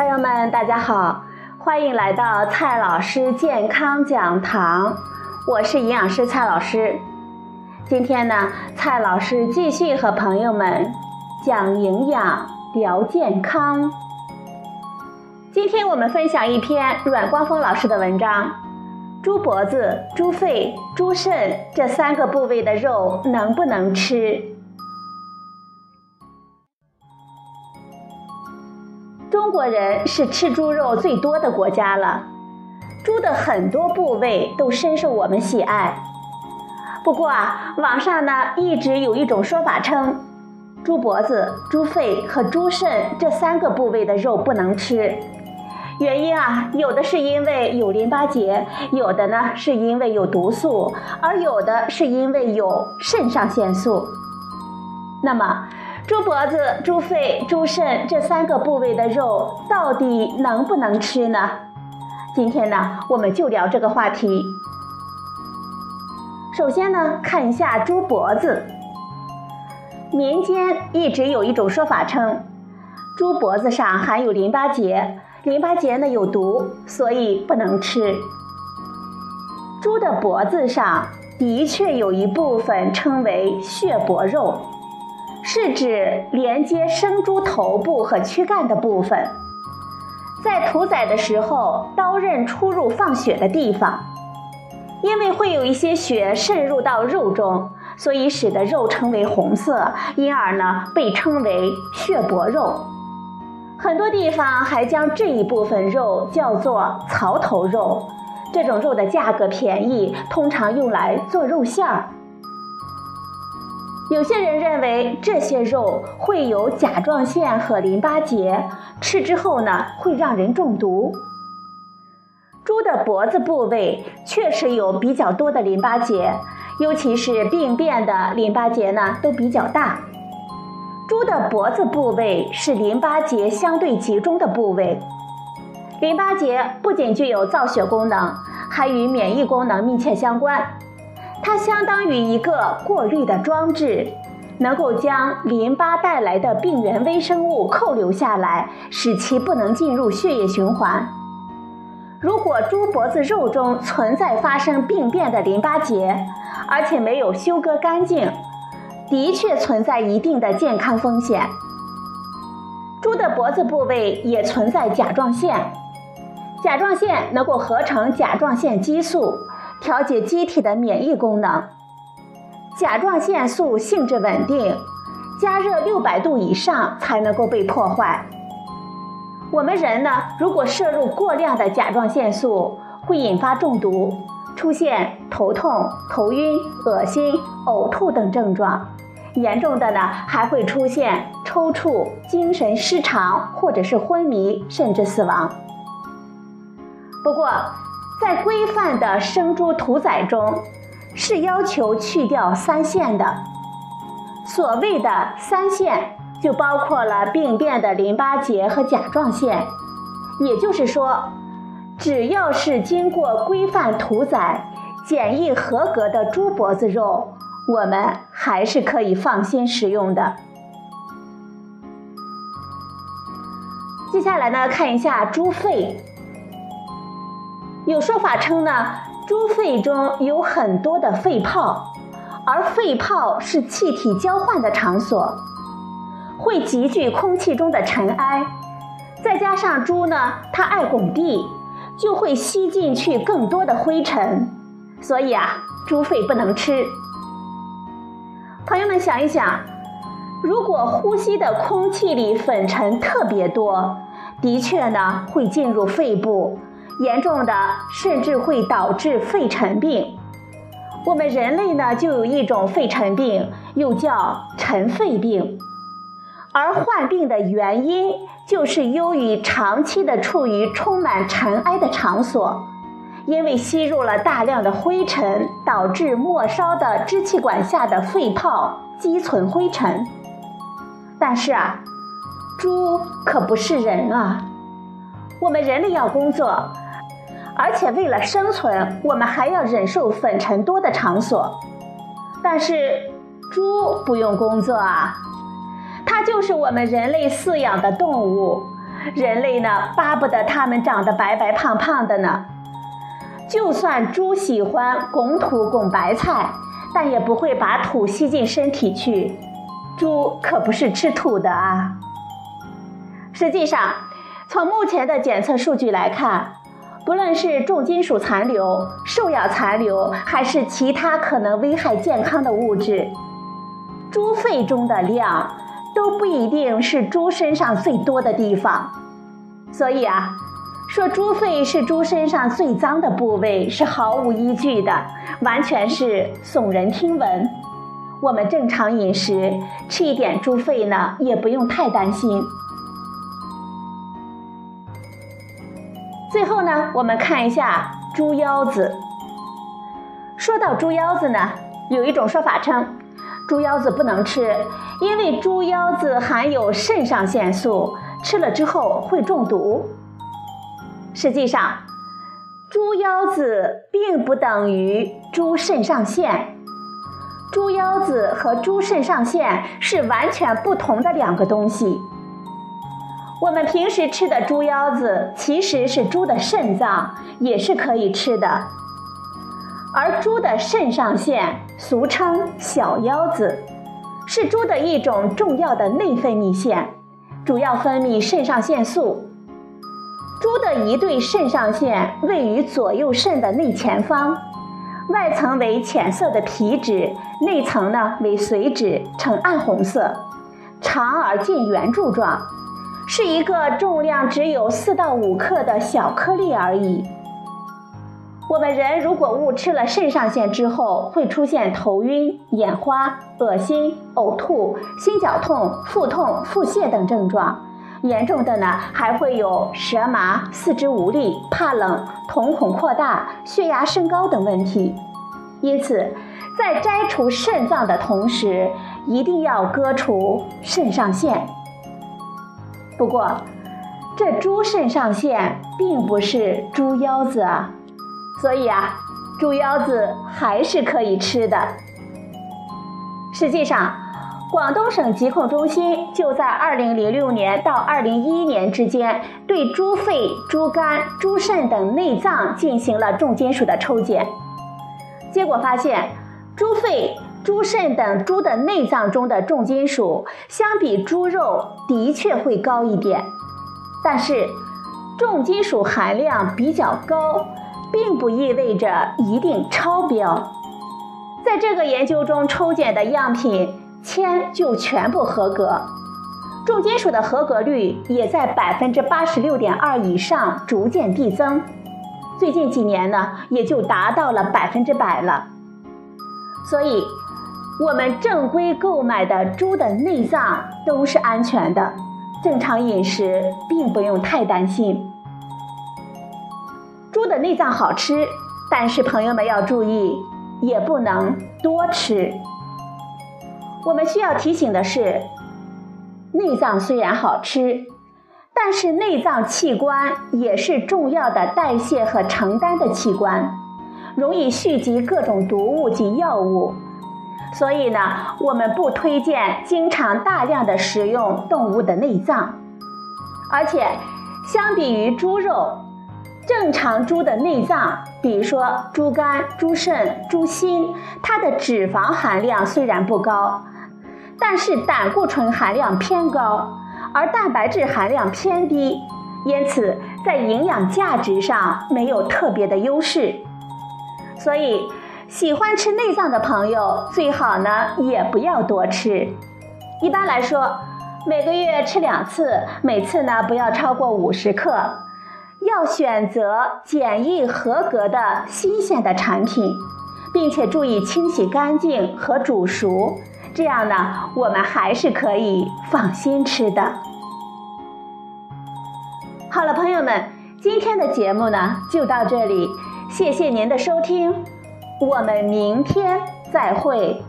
朋友们，大家好，欢迎来到蔡老师健康讲堂，我是营养师蔡老师。今天呢，蔡老师继续和朋友们讲营养、聊健康。今天我们分享一篇阮光峰老师的文章：猪脖子、猪肺、猪肾这三个部位的肉能不能吃？中国人是吃猪肉最多的国家了，猪的很多部位都深受我们喜爱。不过啊，网上呢一直有一种说法称，猪脖子、猪肺和猪肾这三个部位的肉不能吃。原因啊，有的是因为有淋巴结，有的呢是因为有毒素，而有的是因为有肾上腺素。那么，猪脖子、猪肺、猪肾这三个部位的肉到底能不能吃呢？今天呢，我们就聊这个话题。首先呢，看一下猪脖子。民间一直有一种说法称，猪脖子上含有淋巴结。淋巴结呢有毒，所以不能吃。猪的脖子上的确有一部分称为血脖肉，是指连接生猪头部和躯干的部分，在屠宰的时候，刀刃出入放血的地方，因为会有一些血渗入到肉中，所以使得肉成为红色，因而呢被称为血脖肉。很多地方还将这一部分肉叫做槽头肉，这种肉的价格便宜，通常用来做肉馅儿。有些人认为这些肉会有甲状腺和淋巴结，吃之后呢会让人中毒。猪的脖子部位确实有比较多的淋巴结，尤其是病变的淋巴结呢都比较大。猪的脖子部位是淋巴结相对集中的部位，淋巴结不仅具有造血功能，还与免疫功能密切相关。它相当于一个过滤的装置，能够将淋巴带来的病原微生物扣留下来，使其不能进入血液循环。如果猪脖子肉中存在发生病变的淋巴结，而且没有修割干净，的确存在一定的健康风险。猪的脖子部位也存在甲状腺，甲状腺能够合成甲状腺激素，调节机体的免疫功能。甲状腺素性质稳定，加热六百度以上才能够被破坏。我们人呢，如果摄入过量的甲状腺素，会引发中毒，出现头痛、头晕、恶心、呕吐等症状。严重的呢，还会出现抽搐、精神失常，或者是昏迷，甚至死亡。不过，在规范的生猪屠宰中，是要求去掉三线的。所谓的三线，就包括了病变的淋巴结和甲状腺。也就是说，只要是经过规范屠宰、检疫合格的猪脖子肉。我们还是可以放心食用的。接下来呢，看一下猪肺。有说法称呢，猪肺中有很多的肺泡，而肺泡是气体交换的场所，会集聚空气中的尘埃。再加上猪呢，它爱拱地，就会吸进去更多的灰尘，所以啊，猪肺不能吃。朋友们想一想，如果呼吸的空气里粉尘特别多，的确呢会进入肺部，严重的甚至会导致肺尘病。我们人类呢就有一种肺尘病，又叫尘肺病，而患病的原因就是由于长期的处于充满尘埃的场所。因为吸入了大量的灰尘，导致末梢的支气管下的肺泡积存灰尘。但是啊，猪可不是人啊，我们人类要工作，而且为了生存，我们还要忍受粉尘多的场所。但是猪不用工作啊，它就是我们人类饲养的动物，人类呢巴不得它们长得白白胖胖的呢。就算猪喜欢拱土拱白菜，但也不会把土吸进身体去。猪可不是吃土的啊。实际上，从目前的检测数据来看，不论是重金属残留、兽药残留，还是其他可能危害健康的物质，猪肺中的量都不一定是猪身上最多的地方。所以啊，说猪肺是猪身上最脏的部位是毫无依据的，完全是耸人听闻。我们正常饮食吃一点猪肺呢，也不用太担心。最后呢，我们看一下猪腰子。说到猪腰子呢，有一种说法称，猪腰子不能吃，因为猪腰子含有肾上腺素，吃了之后会中毒。实际上，猪腰子并不等于猪肾上腺，猪腰子和猪肾上腺是完全不同的两个东西。我们平时吃的猪腰子其实是猪的肾脏，也是可以吃的。而猪的肾上腺，俗称小腰子，是猪的一种重要的内分泌腺，主要分泌肾上腺素。猪的一对肾上腺位于左右肾的内前方，外层为浅色的皮脂，内层呢为髓脂，呈暗红色，长而近圆柱状。是一个重量只有四到五克的小颗粒而已。我们人如果误吃了肾上腺之后，会出现头晕、眼花、恶心、呕吐、心绞痛、腹痛、腹泻等症状。严重的呢，还会有舌麻、四肢无力、怕冷、瞳孔扩大、血压升高等问题。因此，在摘除肾脏的同时，一定要割除肾上腺。不过，这猪肾上腺并不是猪腰子啊，所以啊，猪腰子还是可以吃的。实际上，广东省疾控中心就在2006年到2011年之间，对猪肺、猪肝、猪肾等内脏进行了重金属的抽检，结果发现，猪肺。猪肾等猪的内脏中的重金属，相比猪肉的确会高一点，但是重金属含量比较高，并不意味着一定超标。在这个研究中抽检的样品铅就全部合格，重金属的合格率也在百分之八十六点二以上，逐渐递增。最近几年呢，也就达到了百分之百了。所以。我们正规购买的猪的内脏都是安全的，正常饮食并不用太担心。猪的内脏好吃，但是朋友们要注意，也不能多吃。我们需要提醒的是，内脏虽然好吃，但是内脏器官也是重要的代谢和承担的器官，容易蓄积各种毒物及药物。所以呢，我们不推荐经常大量的食用动物的内脏，而且相比于猪肉，正常猪的内脏，比如说猪肝、猪肾、猪心，它的脂肪含量虽然不高，但是胆固醇含量偏高，而蛋白质含量偏低，因此在营养价值上没有特别的优势，所以。喜欢吃内脏的朋友，最好呢也不要多吃。一般来说，每个月吃两次，每次呢不要超过五十克。要选择检疫合格的新鲜的产品，并且注意清洗干净和煮熟，这样呢我们还是可以放心吃的。好了，朋友们，今天的节目呢就到这里，谢谢您的收听。我们明天再会。